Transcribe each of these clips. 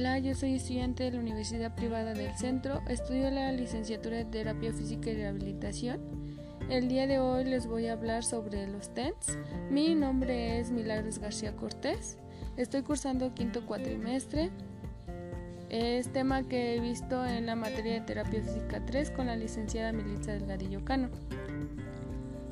Hola, yo soy estudiante de la Universidad Privada del Centro, estudio la licenciatura de Terapia Física y Rehabilitación. El día de hoy les voy a hablar sobre los TENS. Mi nombre es Milagros García Cortés, estoy cursando quinto cuatrimestre. Es tema que he visto en la materia de Terapia Física 3 con la licenciada Melissa Delgadillo Cano.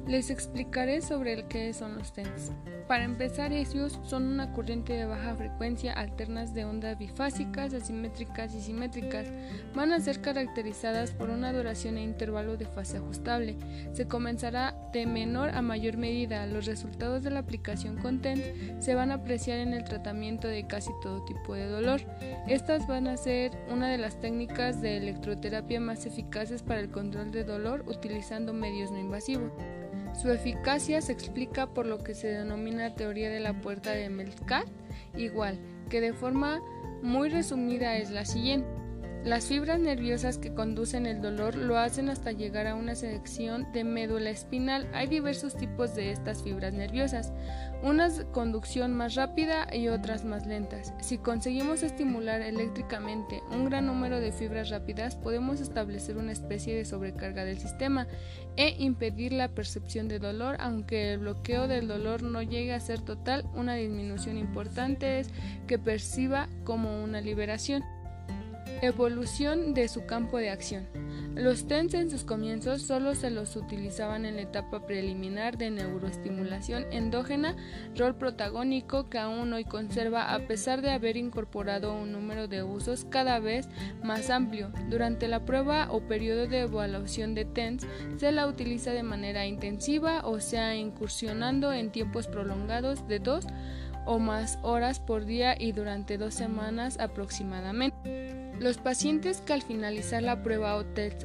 Les explicaré sobre el qué son los TENS. Para empezar, ellos son una corriente de baja frecuencia alternas de ondas bifásicas, asimétricas y simétricas. Van a ser caracterizadas por una duración e intervalo de fase ajustable. Se comenzará de menor a mayor medida. Los resultados de la aplicación con TENS se van a apreciar en el tratamiento de casi todo tipo de dolor. Estas van a ser una de las técnicas de electroterapia más eficaces para el control de dolor utilizando medios no invasivos. Su eficacia se explica por lo que se denomina teoría de la puerta de Melkat, igual, que de forma muy resumida es la siguiente. Las fibras nerviosas que conducen el dolor lo hacen hasta llegar a una sección de médula espinal. Hay diversos tipos de estas fibras nerviosas, unas conducción más rápida y otras más lentas. Si conseguimos estimular eléctricamente un gran número de fibras rápidas, podemos establecer una especie de sobrecarga del sistema e impedir la percepción de dolor, aunque el bloqueo del dolor no llegue a ser total, una disminución importante es que perciba como una liberación. Evolución de su campo de acción. Los TENS en sus comienzos solo se los utilizaban en la etapa preliminar de neuroestimulación endógena, rol protagónico que aún hoy conserva a pesar de haber incorporado un número de usos cada vez más amplio. Durante la prueba o periodo de evaluación de TENS se la utiliza de manera intensiva, o sea, incursionando en tiempos prolongados de dos o más horas por día y durante dos semanas aproximadamente. Los pacientes que al finalizar la prueba o test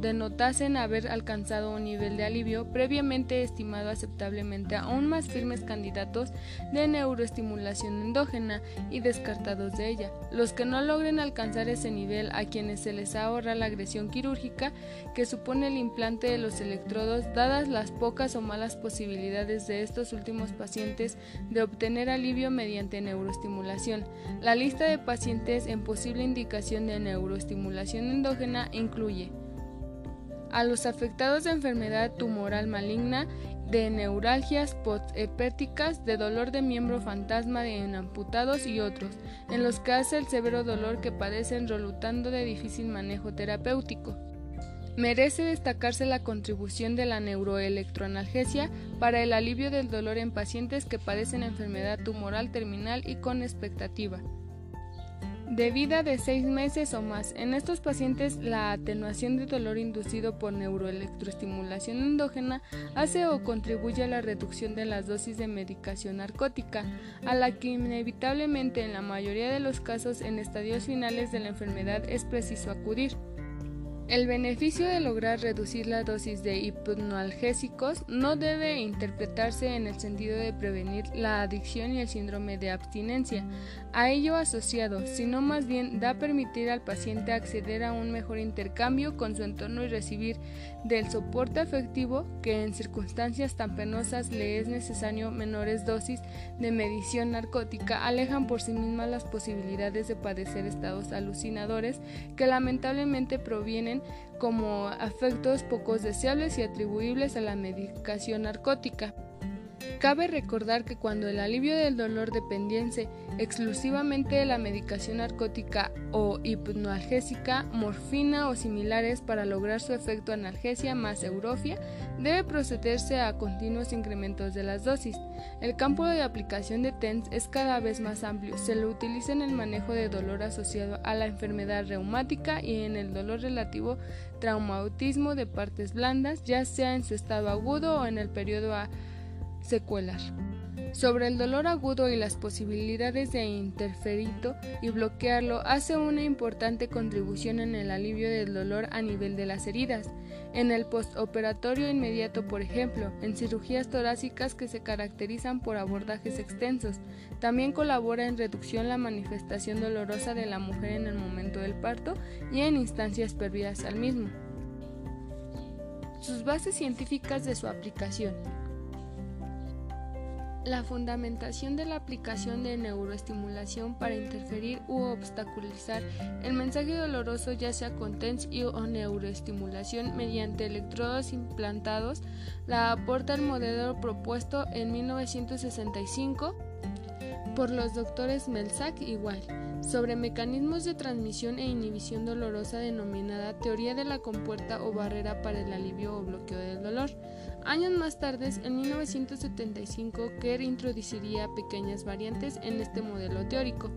denotasen haber alcanzado un nivel de alivio previamente estimado aceptablemente aún más firmes candidatos de neuroestimulación endógena y descartados de ella. Los que no logren alcanzar ese nivel a quienes se les ahorra la agresión quirúrgica que supone el implante de los electrodos dadas las pocas o malas posibilidades de estos últimos pacientes de obtener alivio mediante neuroestimulación. La lista de pacientes en posible indicación de neuroestimulación endógena incluye a los afectados de enfermedad tumoral maligna, de neuralgias posthepáticas, de dolor de miembro fantasma de amputados y otros, en los que hace el severo dolor que padecen rolutando de difícil manejo terapéutico. Merece destacarse la contribución de la neuroelectroanalgesia para el alivio del dolor en pacientes que padecen enfermedad tumoral terminal y con expectativa de vida de seis meses o más. En estos pacientes, la atenuación de dolor inducido por neuroelectroestimulación endógena hace o contribuye a la reducción de las dosis de medicación narcótica, a la que inevitablemente en la mayoría de los casos en estadios finales de la enfermedad es preciso acudir. El beneficio de lograr reducir la dosis de hipnoalgésicos no debe interpretarse en el sentido de prevenir la adicción y el síndrome de abstinencia. A ello asociado, sino más bien da permitir al paciente acceder a un mejor intercambio con su entorno y recibir del soporte afectivo que en circunstancias tan penosas le es necesario menores dosis de medición narcótica alejan por sí mismas las posibilidades de padecer estados alucinadores que lamentablemente provienen como afectos pocos deseables y atribuibles a la medicación narcótica. Cabe recordar que cuando el alivio del dolor dependiese exclusivamente de la medicación narcótica o hipnoalgésica, morfina o similares para lograr su efecto analgesia más eurofia, debe procederse a continuos incrementos de las dosis. El campo de aplicación de TENS es cada vez más amplio. Se lo utiliza en el manejo de dolor asociado a la enfermedad reumática y en el dolor relativo traumatismo de partes blandas, ya sea en su estado agudo o en el periodo a secuelar. Sobre el dolor agudo y las posibilidades de interferirlo y bloquearlo hace una importante contribución en el alivio del dolor a nivel de las heridas, en el postoperatorio inmediato por ejemplo, en cirugías torácicas que se caracterizan por abordajes extensos. También colabora en reducción la manifestación dolorosa de la mujer en el momento del parto y en instancias previas al mismo. Sus bases científicas de su aplicación. La fundamentación de la aplicación de neuroestimulación para interferir u obstaculizar el mensaje doloroso ya sea con TENS o neuroestimulación mediante electrodos implantados la aporta el modelo propuesto en 1965 por los doctores Melzack y Weil sobre mecanismos de transmisión e inhibición dolorosa denominada teoría de la compuerta o barrera para el alivio o bloqueo del dolor. Años más tarde, en 1975, Kerr introduciría pequeñas variantes en este modelo teórico.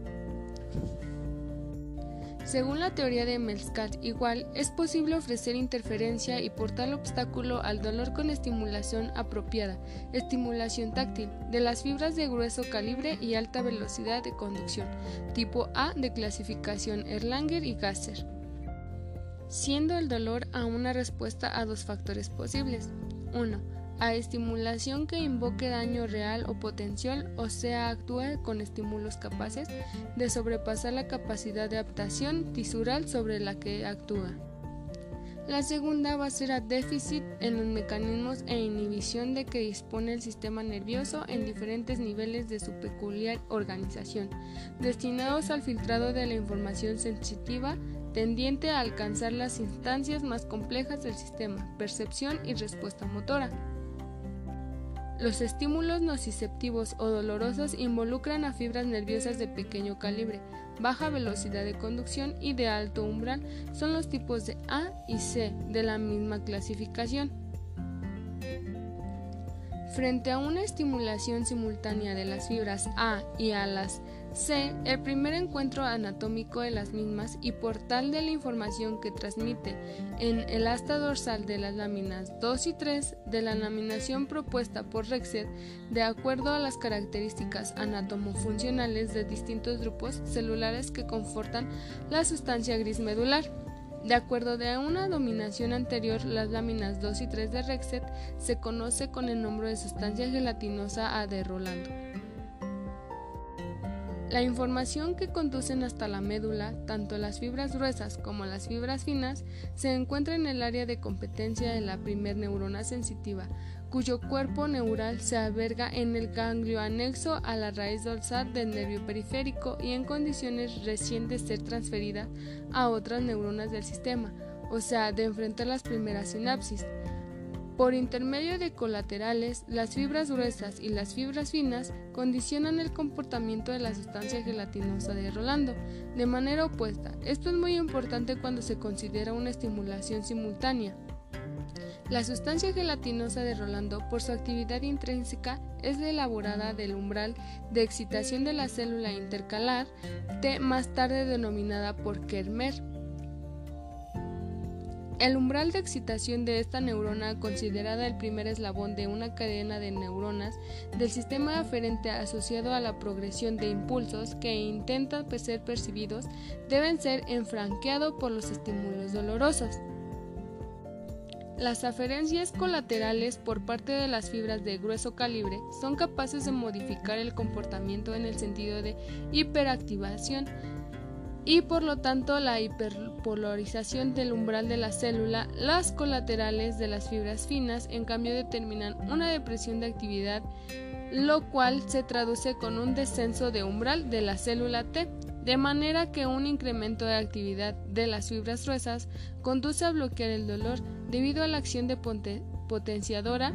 Según la teoría de Melskat igual, es posible ofrecer interferencia y por tal obstáculo al dolor con estimulación apropiada, estimulación táctil, de las fibras de grueso calibre y alta velocidad de conducción, tipo A de clasificación Erlanger y Gasser, siendo el dolor a una respuesta a dos factores posibles. 1 a estimulación que invoque daño real o potencial, o sea, actúe con estímulos capaces de sobrepasar la capacidad de adaptación tisural sobre la que actúa. La segunda va a ser a déficit en los mecanismos e inhibición de que dispone el sistema nervioso en diferentes niveles de su peculiar organización, destinados al filtrado de la información sensitiva tendiente a alcanzar las instancias más complejas del sistema, percepción y respuesta motora. Los estímulos nociceptivos o dolorosos involucran a fibras nerviosas de pequeño calibre, baja velocidad de conducción y de alto umbral. Son los tipos de A y C de la misma clasificación. Frente a una estimulación simultánea de las fibras A y a las C. El primer encuentro anatómico de las mismas y portal de la información que transmite en el asta dorsal de las láminas 2 y 3 de la laminación propuesta por Rexed de acuerdo a las características anatomofuncionales de distintos grupos celulares que confortan la sustancia gris medular. De acuerdo a una dominación anterior, las láminas 2 y 3 de Rexed se conoce con el nombre de sustancia gelatinosa A de Rolando. La información que conducen hasta la médula, tanto las fibras gruesas como las fibras finas, se encuentra en el área de competencia de la primer neurona sensitiva, cuyo cuerpo neural se alberga en el ganglio anexo a la raíz dorsal del nervio periférico y en condiciones recién de ser transferida a otras neuronas del sistema, o sea, de enfrentar las primeras sinapsis. Por intermedio de colaterales, las fibras gruesas y las fibras finas condicionan el comportamiento de la sustancia gelatinosa de Rolando de manera opuesta. Esto es muy importante cuando se considera una estimulación simultánea. La sustancia gelatinosa de Rolando, por su actividad intrínseca, es la elaborada del umbral de excitación de la célula intercalar T más tarde denominada por Kermer. El umbral de excitación de esta neurona, considerada el primer eslabón de una cadena de neuronas del sistema aferente asociado a la progresión de impulsos que intentan ser percibidos, deben ser enfranqueado por los estímulos dolorosos. Las aferencias colaterales por parte de las fibras de grueso calibre son capaces de modificar el comportamiento en el sentido de hiperactivación y por lo tanto la hiperpolarización del umbral de la célula, las colaterales de las fibras finas en cambio determinan una depresión de actividad, lo cual se traduce con un descenso de umbral de la célula T, de manera que un incremento de actividad de las fibras gruesas conduce a bloquear el dolor debido a la acción de potenciadora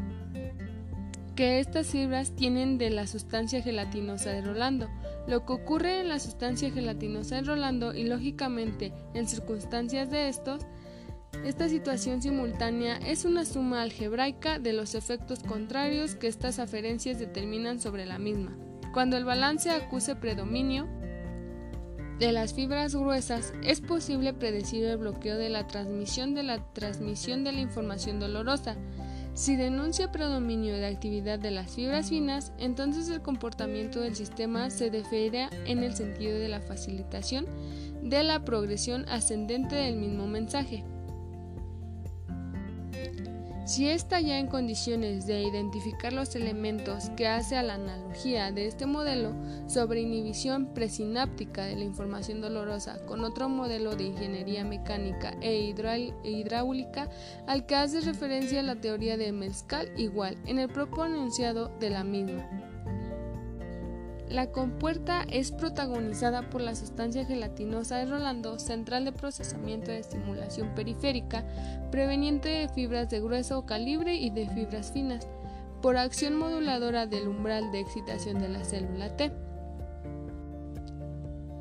que estas fibras tienen de la sustancia gelatinosa de Rolando. Lo que ocurre en la sustancia gelatinosa de Rolando y lógicamente en circunstancias de estos, esta situación simultánea es una suma algebraica de los efectos contrarios que estas aferencias determinan sobre la misma. Cuando el balance acuse predominio de las fibras gruesas, es posible predecir el bloqueo de la transmisión de la transmisión de la información dolorosa, si denuncia predominio de actividad de las fibras finas, entonces el comportamiento del sistema se deferirá en el sentido de la facilitación de la progresión ascendente del mismo mensaje. Si está ya en condiciones de identificar los elementos que hace a la analogía de este modelo sobre inhibición presináptica de la información dolorosa con otro modelo de ingeniería mecánica e hidráulica al que hace referencia la teoría de Mescal igual en el propio enunciado de la misma. La compuerta es protagonizada por la sustancia gelatinosa de Rolando, central de procesamiento de estimulación periférica, preveniente de fibras de grueso calibre y de fibras finas, por acción moduladora del umbral de excitación de la célula T.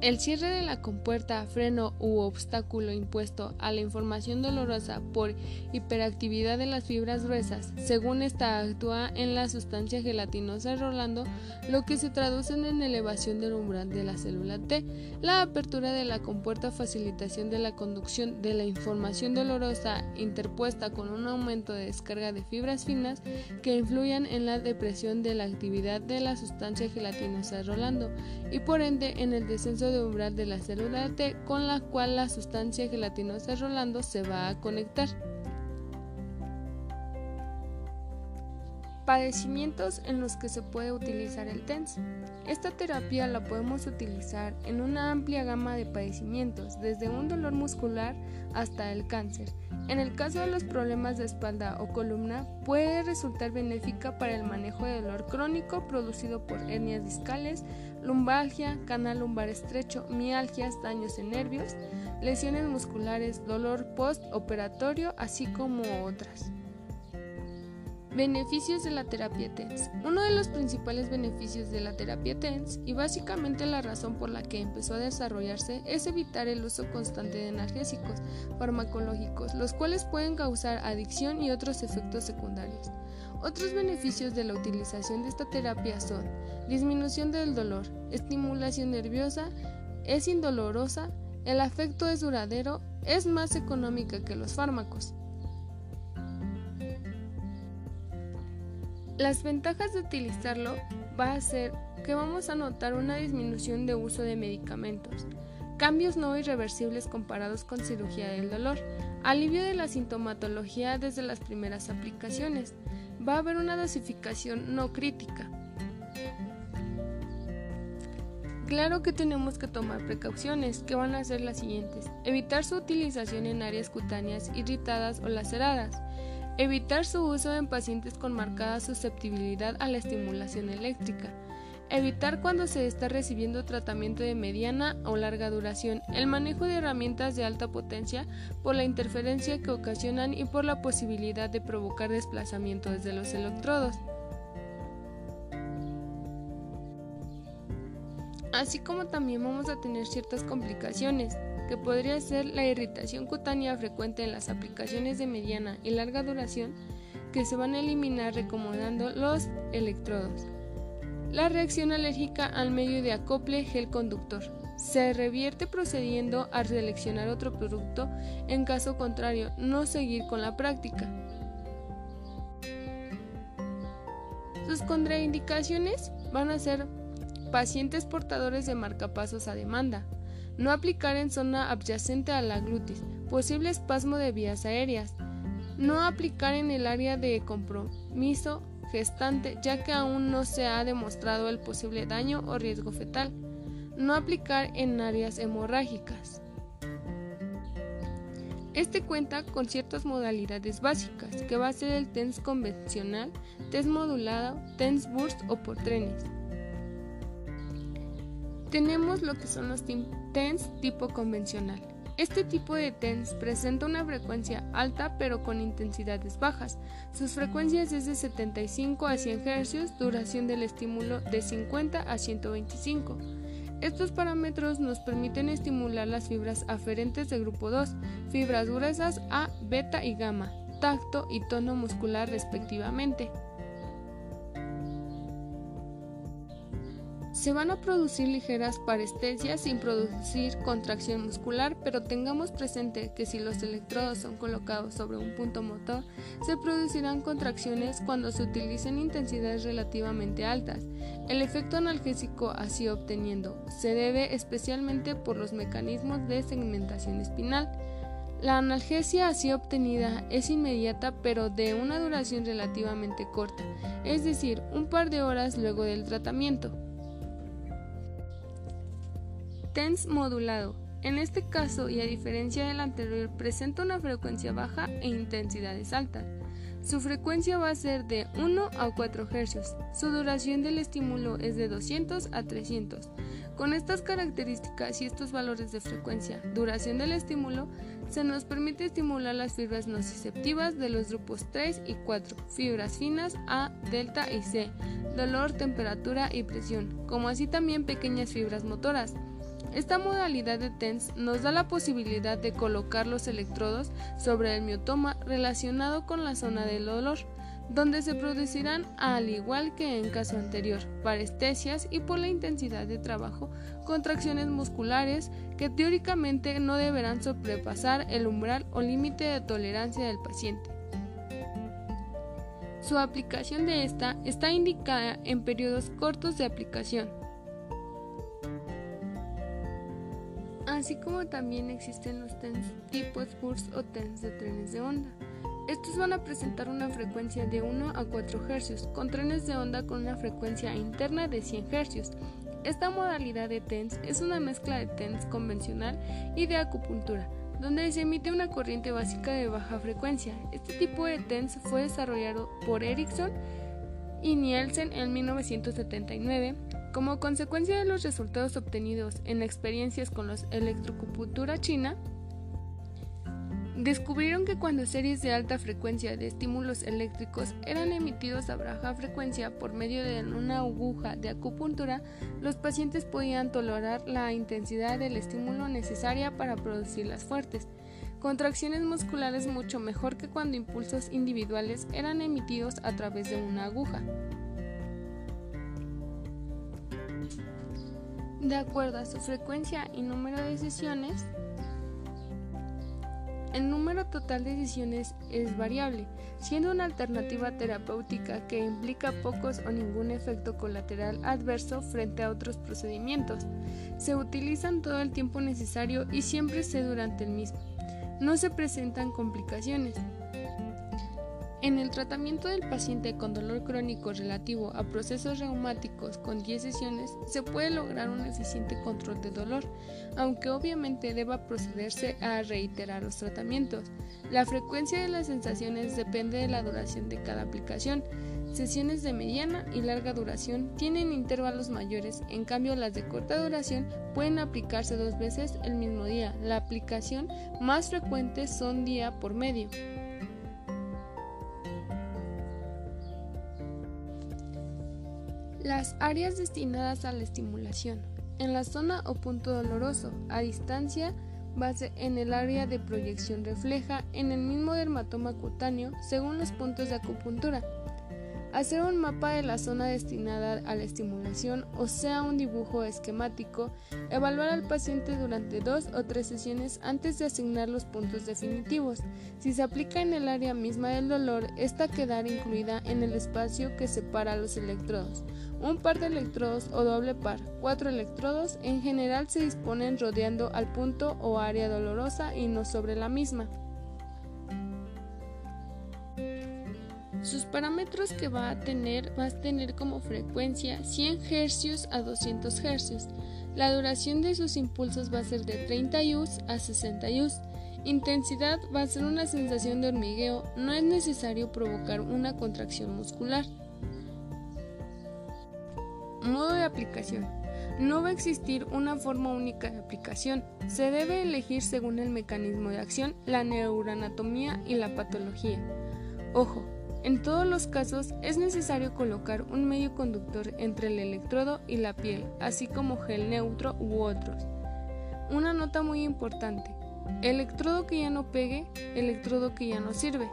El cierre de la compuerta, freno u obstáculo impuesto a la información dolorosa por hiperactividad de las fibras gruesas, según esta actúa en la sustancia gelatinosa Rolando, lo que se traduce en elevación del umbral de la célula T. La apertura de la compuerta facilitación de la conducción de la información dolorosa interpuesta con un aumento de descarga de fibras finas que influyan en la depresión de la actividad de la sustancia gelatinosa Rolando y por ende en el descenso de umbral de la célula T con la cual la sustancia gelatinosa Rolando se va a conectar. Padecimientos en los que se puede utilizar el TENS. Esta terapia la podemos utilizar en una amplia gama de padecimientos, desde un dolor muscular hasta el cáncer. En el caso de los problemas de espalda o columna, puede resultar benéfica para el manejo de dolor crónico producido por hernias discales, lumbalgia, canal lumbar estrecho, mialgias, daños en nervios, lesiones musculares, dolor postoperatorio, así como otras. Beneficios de la terapia TENS. Uno de los principales beneficios de la terapia TENS y básicamente la razón por la que empezó a desarrollarse es evitar el uso constante de analgésicos farmacológicos, los cuales pueden causar adicción y otros efectos secundarios. Otros beneficios de la utilización de esta terapia son disminución del dolor, estimulación nerviosa, es indolorosa, el afecto es duradero, es más económica que los fármacos. Las ventajas de utilizarlo va a ser que vamos a notar una disminución de uso de medicamentos, cambios no irreversibles comparados con cirugía del dolor, alivio de la sintomatología desde las primeras aplicaciones, va a haber una dosificación no crítica. Claro que tenemos que tomar precauciones, que van a ser las siguientes. Evitar su utilización en áreas cutáneas irritadas o laceradas. Evitar su uso en pacientes con marcada susceptibilidad a la estimulación eléctrica. Evitar cuando se está recibiendo tratamiento de mediana o larga duración. El manejo de herramientas de alta potencia por la interferencia que ocasionan y por la posibilidad de provocar desplazamiento desde los electrodos. Así como también vamos a tener ciertas complicaciones que podría ser la irritación cutánea frecuente en las aplicaciones de mediana y larga duración que se van a eliminar recomendando los electrodos. La reacción alérgica al medio de acople gel conductor se revierte procediendo a seleccionar otro producto, en caso contrario, no seguir con la práctica. Sus contraindicaciones van a ser pacientes portadores de marcapasos a demanda, no aplicar en zona adyacente a la glutis. Posible espasmo de vías aéreas. No aplicar en el área de compromiso gestante ya que aún no se ha demostrado el posible daño o riesgo fetal. No aplicar en áreas hemorrágicas. Este cuenta con ciertas modalidades básicas, que va a ser el TENS convencional, TENS modulado, TENS burst o por trenes. Tenemos lo que son los TENS tipo convencional. Este tipo de TENS presenta una frecuencia alta pero con intensidades bajas. Sus frecuencias es de 75 a 100 Hz, duración del estímulo de 50 a 125. Estos parámetros nos permiten estimular las fibras aferentes del grupo 2, fibras gruesas A, beta y gamma, tacto y tono muscular respectivamente. Se van a producir ligeras parestesias sin producir contracción muscular, pero tengamos presente que si los electrodos son colocados sobre un punto motor, se producirán contracciones cuando se utilicen intensidades relativamente altas. El efecto analgésico así obteniendo se debe especialmente por los mecanismos de segmentación espinal. La analgesia así obtenida es inmediata pero de una duración relativamente corta, es decir, un par de horas luego del tratamiento. TENS modulado. En este caso, y a diferencia del anterior, presenta una frecuencia baja e intensidades altas. Su frecuencia va a ser de 1 a 4 Hz. Su duración del estímulo es de 200 a 300. Con estas características y estos valores de frecuencia, duración del estímulo, se nos permite estimular las fibras nociceptivas de los grupos 3 y 4, fibras finas A, delta y C, dolor, temperatura y presión, como así también pequeñas fibras motoras. Esta modalidad de TENS nos da la posibilidad de colocar los electrodos sobre el miotoma relacionado con la zona del dolor, donde se producirán, al igual que en caso anterior, parestesias y por la intensidad de trabajo, contracciones musculares que teóricamente no deberán sobrepasar el umbral o límite de tolerancia del paciente. Su aplicación de esta está indicada en periodos cortos de aplicación, así como también existen los TENS tipos burst o TENS de trenes de onda. Estos van a presentar una frecuencia de 1 a 4 Hz, con trenes de onda con una frecuencia interna de 100 Hz. Esta modalidad de TENS es una mezcla de TENS convencional y de acupuntura, donde se emite una corriente básica de baja frecuencia. Este tipo de TENS fue desarrollado por Ericsson y Nielsen en 1979 como consecuencia de los resultados obtenidos en experiencias con la electrocupuntura china, descubrieron que cuando series de alta frecuencia de estímulos eléctricos eran emitidos a baja frecuencia por medio de una aguja de acupuntura, los pacientes podían tolerar la intensidad del estímulo necesaria para producirlas fuertes. Contracciones musculares mucho mejor que cuando impulsos individuales eran emitidos a través de una aguja. De acuerdo a su frecuencia y número de sesiones, el número total de sesiones es variable, siendo una alternativa terapéutica que implica pocos o ningún efecto colateral adverso frente a otros procedimientos. Se utilizan todo el tiempo necesario y siempre se durante el mismo. No se presentan complicaciones. En el tratamiento del paciente con dolor crónico relativo a procesos reumáticos con 10 sesiones se puede lograr un eficiente control de dolor, aunque obviamente deba procederse a reiterar los tratamientos. La frecuencia de las sensaciones depende de la duración de cada aplicación. Sesiones de mediana y larga duración tienen intervalos mayores, en cambio las de corta duración pueden aplicarse dos veces el mismo día. La aplicación más frecuente son día por medio. Las áreas destinadas a la estimulación. En la zona o punto doloroso, a distancia base en el área de proyección refleja en el mismo dermatoma cutáneo según los puntos de acupuntura hacer un mapa de la zona destinada a la estimulación, o sea, un dibujo esquemático, evaluar al paciente durante dos o tres sesiones antes de asignar los puntos definitivos. Si se aplica en el área misma del dolor, esta quedará incluida en el espacio que separa los electrodos. Un par de electrodos o doble par, cuatro electrodos, en general se disponen rodeando al punto o área dolorosa y no sobre la misma. Sus parámetros que va a tener va a tener como frecuencia 100 Hz a 200 Hz. La duración de sus impulsos va a ser de 30 Hz a 60 Hz. Intensidad va a ser una sensación de hormigueo, no es necesario provocar una contracción muscular. Modo de aplicación. No va a existir una forma única de aplicación. Se debe elegir según el mecanismo de acción, la neuroanatomía y la patología. Ojo, en todos los casos es necesario colocar un medio conductor entre el electrodo y la piel, así como gel neutro u otros. Una nota muy importante. Electrodo que ya no pegue, electrodo que ya no sirve.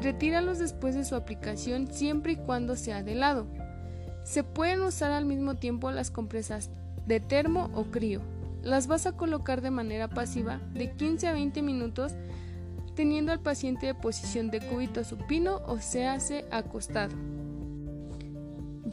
Retíralos después de su aplicación siempre y cuando sea de lado. Se pueden usar al mismo tiempo las compresas de termo o crío. Las vas a colocar de manera pasiva de 15 a 20 minutos teniendo al paciente de posición de cúbito supino o se hace acostado.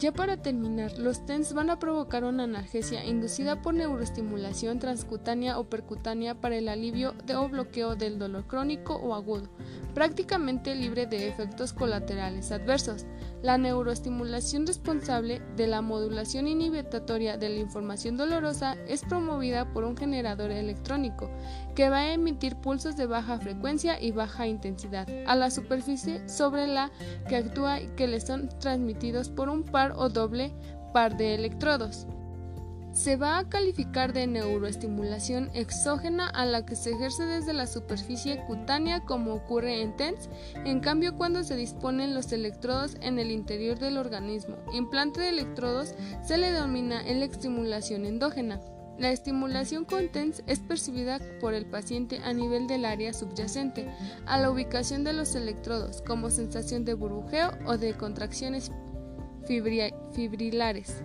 Ya para terminar, los TENS van a provocar una analgesia inducida por neuroestimulación transcutánea o percutánea para el alivio de o bloqueo del dolor crónico o agudo, prácticamente libre de efectos colaterales adversos. La neuroestimulación responsable de la modulación inhibitoria de la información dolorosa es promovida por un generador electrónico que va a emitir pulsos de baja frecuencia y baja intensidad a la superficie sobre la que actúa y que le son transmitidos por un par o doble par de electrodos. Se va a calificar de neuroestimulación exógena a la que se ejerce desde la superficie cutánea como ocurre en TENS, en cambio cuando se disponen los electrodos en el interior del organismo. Implante de electrodos se le denomina estimulación endógena. La estimulación con TENS es percibida por el paciente a nivel del área subyacente a la ubicación de los electrodos, como sensación de burbujeo o de contracciones fibrilares.